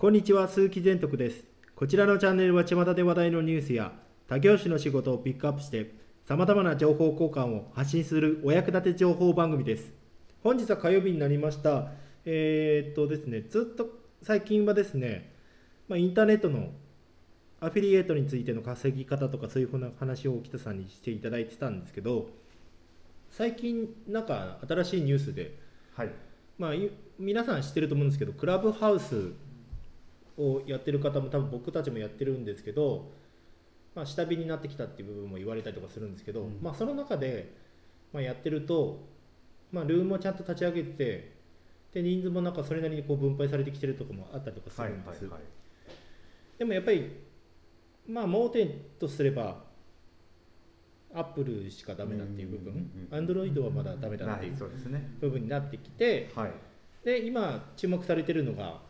こんにちは鈴木善徳です。こちらのチャンネルは巷で話題のニュースや他業種の仕事をピックアップしてさまざまな情報交換を発信するお役立て情報番組です。本日は火曜日になりました。えー、っとですねずっと最近はですね、まあ、インターネットのアフィリエイトについての稼ぎ方とかそういうふうな話を北さんにしていただいてたんですけど最近なんか新しいニュースで、はい。まあ、い皆さん知ってると思うんですけどクラブハウスをやってる方も多分僕たちもやってるんですけど、まあ、下火になってきたっていう部分も言われたりとかするんですけど、うん。まあ、その中で、まあ、やってると、まあ、ルームをちゃんと立ち上げてで人数もなんかそれなりにこう分配されてきてるとかもあったりとかすはいるんです、はいはいでもやっぱりまあ盲点とすればアップルしかダメだっていう部分アンドロイドはまだダメだってはいいうそうですね。部分になってきてはい。で今注目されてるのが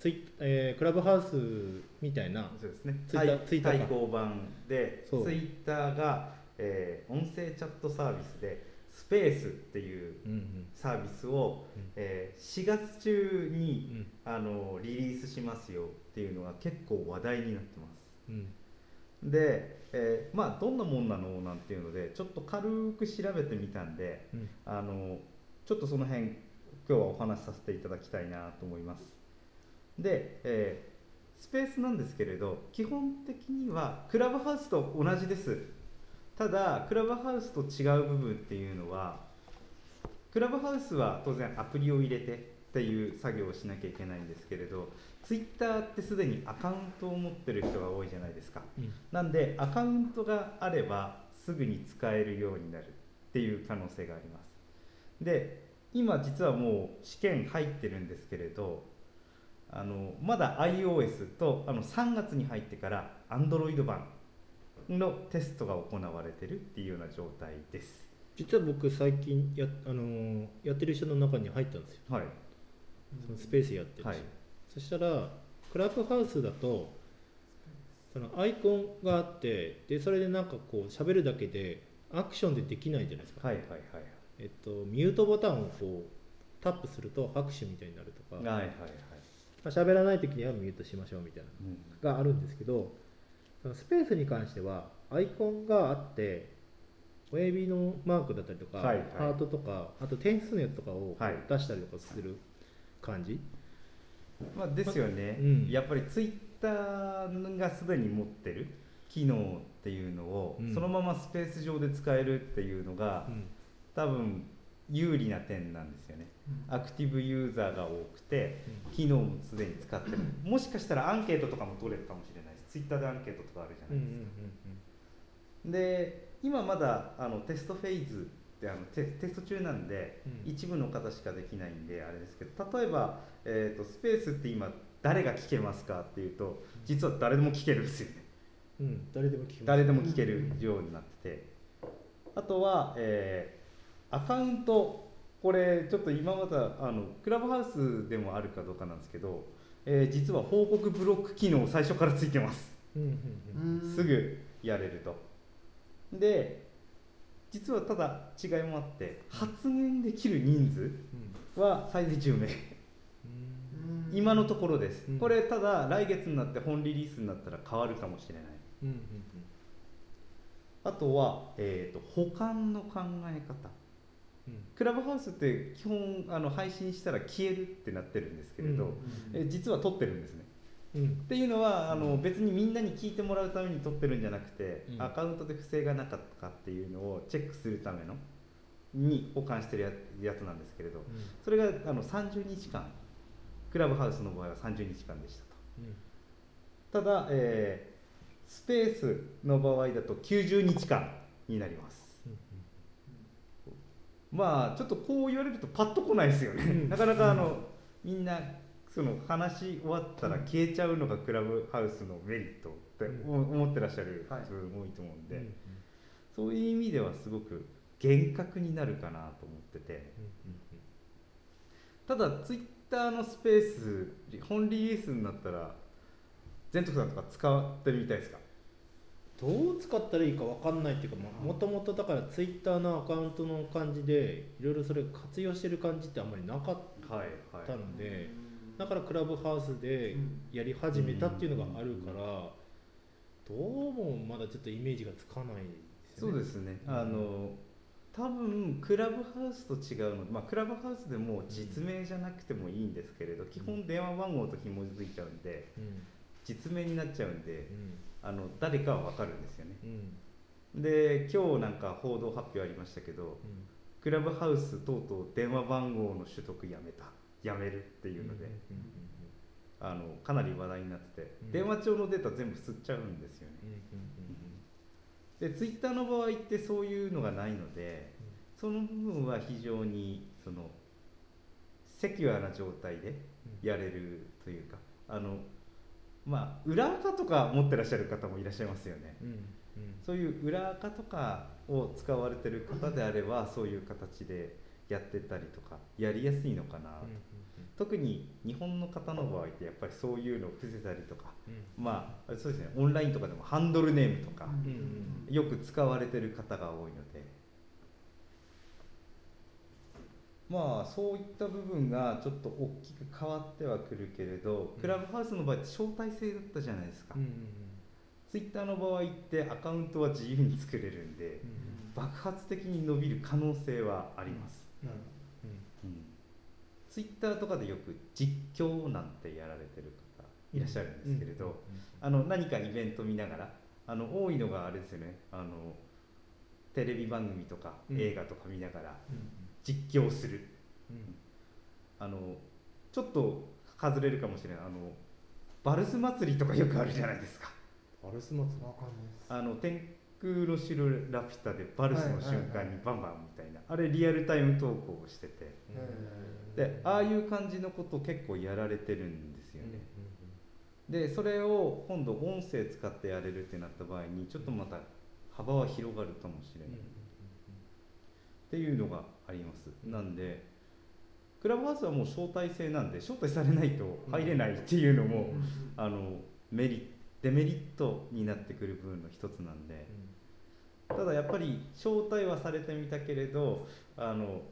ツイ、えークラブハウスみたいなそうですね。ツイッター対ツイッターか。対抗版でツイッターが、えー音声チャットサービスでスペースっていううんうん。サービスを、うん。えー4月中うに、ん。あのリリースしますよっていうのが結構話題になってます。うん。で、えーまあどんなもんなのなんていうのでちょっと軽く調べてみたんでうん。あのちょっとその辺今日はお話しさせていただきたいなと思いますで、えースペースなんですけれど基本的にはクラブハウスと同じです。ただクラブハウスと違う部分っていうのはクラブハウスは当然アプリを入れてっていう作業をしなきゃいけないんですけれどツイッターってすでにアカウントを持ってる人が多いじゃないですか。うん。なんでアカウントがあればすぐに使えるようになるっていう可能性があります。で今実はもう試験入ってるんですけれどあのまだ iOS とあの3月に入ってから Android 版のテストが行われてるっていうような状態です。実は僕最近や,、あのーやってる人の中に入ったんですよ。はい。そのスペースやってる人、はい。そしたらクラブハウスだとそのアイコンがあってでそれでなんかこう喋るだけでアクションでできないじゃないですか、はいはいはい。えっと、ミュートボタンをこうタップすると拍手みたいになるとか、はいはいはいはいまあ、喋らない時にはミュートしましょうみたいなうん。のがあるんですけどそのスペースに関してはアイコンがあって親指のマークだったりとか、はいはい。ハートとかあと点数のやつとかをはい。出したりとかする感じ、まあ、ですよね、うん。やっぱりツイッターがすでに持ってる機能っていうのを、うん。そのままスペース上で使えるっていうのが、うん。多分有利な点なんですよね、アクティブユーザーが多くて機能もすでに使ってる。もしかしたらアンケートとかも取れるかもしれないしツイッターでアンケートとかあるじゃうんうなんいですか、うんで今まだあのテストフェーズってあのテテスト中なんで、うん。一部の方しかできないんであれですけど例えば、えー、とスペースって今誰が聞けますかっていうと実は誰でも聞けるんですよね。うんうん、誰でも聞きます。誰でも聞けるようになってて。あとは、えーアカウントこれちょっと今まであのクラブハウスでもあるかどうかなんですけど、えー実は報告ブロック機能最初からついてます。すぐやれると。で実はただ違いもあって発言できる人数は最大10名。うん。今のところです、うん。これただ来月になって本リリースになったら変わるかもしれない。あとは、えー、と保管の考え方。うんクラブハウスって基本あの配信したら消えるってなってるんですけれど、うんえ実は撮ってるんですね。うん。っていうのはあの別にみんなに聞いてもらうために撮ってるんじゃなくて、うん。アカウントで不正がなかったかっていうのをチェックするためのに保管してるややつなんですけれどそれがあの30日間クラブハウスの場合は30日間でしたと。うん。ただ、えースペースの場合だと90日間になります。うんまあちょっとこう言われるとパッとこないですよね、うん。なかなかあの、みんなその話し終わったら消えちゃうのがクラブハウスのメリットってうん。思ってらっしゃるはい。自分も多いと思うんで、うん。そういう意味ではすごく厳格になるかなと思ってて。ただツイッターのスペース本リリースになったら全徳さんとか使ってるみたいですか？どう使ったらいいか分かんないっていうかもともとだからツイッターのアカウントの感じでいろいろそれ活用してる感じってあんまりなかっはいはたので、だからクラブハウスでやり始めたっていうのがあるから、どうもまだちょっとイメージがつかないですよね。そうですね、うん。あの多分クラブハウスと違うのまあクラブハウスでも実名じゃなくてもいいんですけれど、基本電話番号と紐づいちゃうんでうん実名になっちゃうんでうん。あの誰かは分かるんですよね。うん。で今日なんか報道発表ありましたけどうん。クラブハウスとうとう電話番号の取得やめた。やめるっていうので、うんあのかなり話題になってて、うん。電話帳のデータ全部吸っちゃうんですよね。でツイッターの場合ってそういうのがないのでその部分は非常にそのセキュアな状態でやれるというかあのまあ裏垢とか持ってらっしゃる方もいらっしゃいますよね。うんうん。そういう裏垢とかを使われてる方であればそういう形でやってたりとかやりやすいのかなと、特に日本の方の場合ってやっぱりそういうのを伏せたりとかうん。まあそうですね。オンラインとかでもハンドルネームとかうんうん。よく使われてる方が多いのでまあそういった部分がちょっと大きく変わってはくるけれど、うん。クラブハウスの場合って招待制だったじゃないですか、うんうんツイッターの場合ってアカウントは自由に作れるんで、うん爆発的に伸びる可能性はあります、なるうん。ツイッターとかでよく実況なんてやられてる方いらっしゃるんですけれど、あの何かイベント見ながらあの多いのがあれですよね。あのテレビ番組とかうん。映画とか見ながらうん実況する、うん。あのちょっと外れるかもしれないあのバルス祭りとかよくあるじゃないですか。バルス祭りわかんないです。あの天空の城ラピュタでバルスの瞬間にバンバンみたいな。あれリアルタイム投稿をしてて。でああいう感じのことを結構やられてるんですよね、でそれを今度音声使ってやれるってなった場合にちょっとまた幅は広がるかもしれない、っていうのがあります。なんでクラブハウスはもう招待制なんで招待されないと入れないっていうのも、あのメリデメリットになってくる部分の一つなんで。ただやっぱり招待はされてみたけれどあの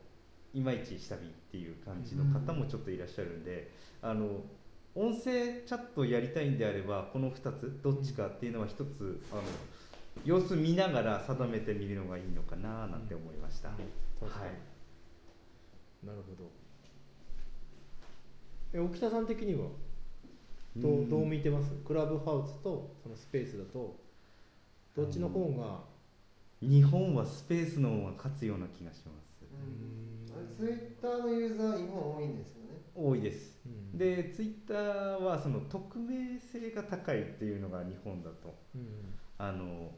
いまいち下火っていう感じの方もちょっといらっしゃるんで、あの音声チャットやりたいんであればこの2つどっちかっていうのは一つあの様子見ながら定めてみるのがいいのかななんて思いました、確かに。はいなるほど。え沖田さん的にはどううん。どう見てます？クラブハウスとそのスペースだとどっちの方が日本はスペースの方が勝つような気がします。ツイッターのユーザー日本多いんですよね。多いです。うん。でツイッターはその匿名性が高いっていうのが日本だと。うんあの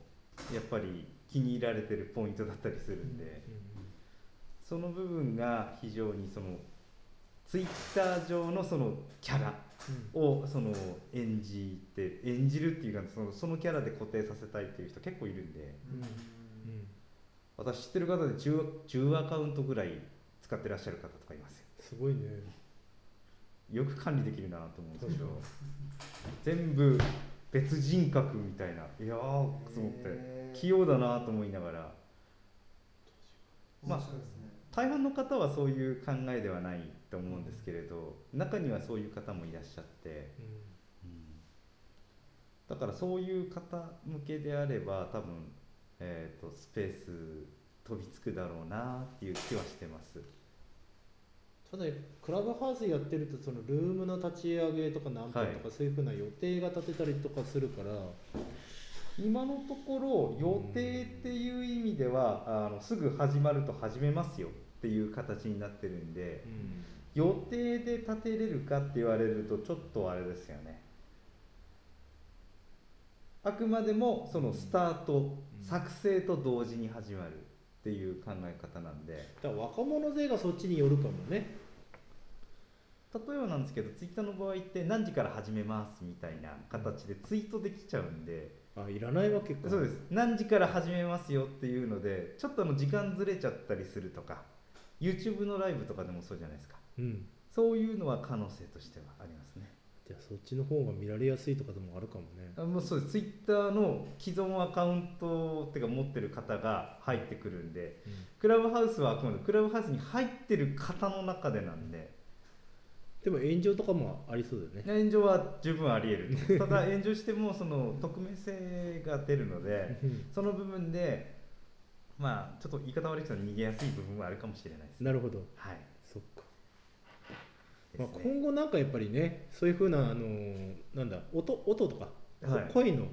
やっぱり気に入られてるポイントだったりするんでその部分が非常にそのツイッター上のそのキャラをその演じて演じるっていうかそのそのキャラで固定させたいっていう人結構いるんで私知ってる方で 10, 10アカウントぐらい使ってらっしゃる方とかいますよ。すごいね。よく管理できるなと思うんですけど確全部別人格みたいな。いやーと思って。器用だなと思いながら。まあ大半の方はそういう考えではないと思うんですけれど中にはそういう方もいらっしゃって、だからそういう方向けであれば多分、えー、とスペース飛びつくだろうなっていう気はしてますただクラブハウスやってるとそのルームの立ち上げとか何分とかそういうふうな予定が立てたりとかするから、今のところ予定っていう意味ではあのすぐ始まると始めますよっていう形になってるんで予定で立てれるかって言われるとちょっとあれですよね。あくまでもそのスタート、作成と同時に始まるっていう考え方なんで。だから若者勢がそっちによるかもね。例えばなんですけどツイッターの場合って何時から始めますみたいな形でツイートできちゃうんで、あいらないわけか。そうです。何時から始めますよっていうのでちょっとあの時間ずれちゃったりするとか YouTube のライブとかでもそうじゃないですか。うん。そういうのは可能性としてはありますねじゃあそっちの方が見られやすいとかでもあるかもね。あもうそうです。ツイッターの既存アカウントっていうか持ってる方が入ってくるんでクラブハウスはあくまでクラブハウスに入ってる方の中でなんで。でも炎上とかもありそうだよね。炎上は十分あり得る。ただ炎上してもその匿名性が出るのでうん。その部分でまあちょっと言い方悪いけど逃げやすい部分はあるかもしれないです。なるほど。はい。そっか、まあ、今後なんかやっぱりねそういうふうなあのーなんだ音音とか、はい。声の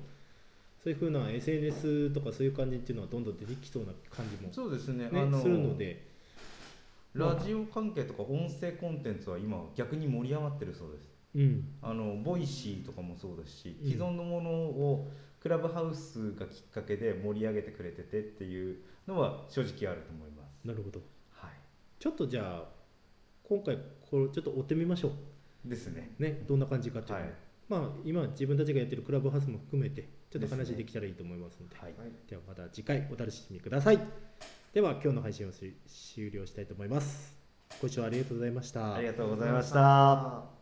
そういうふうな SNS とかそういう感じっていうのはどんどん出てきそうな感じも、そうですね。ねあのするので。ラジオ関係とか音声コンテンツは今逆に盛り上がってるそうです。うん。あのボイシーとかもそうですしうん。既存のものをクラブハウスがきっかけで盛り上げてくれててっていうのは正直あると思います。なるほど。はちょっとじゃあ今回これちょっと追ってみましょいですね。うねどんな感じかっていう。のを、はい。まあ今自分たちがやってるクラブハウスも含めてちょっと話できたらいいと思いますのではい。はい。ではまた次回お楽しみください。では今日の配信をし終了したいと思います。ご視聴ありがとうございました。ありがとうございました。あ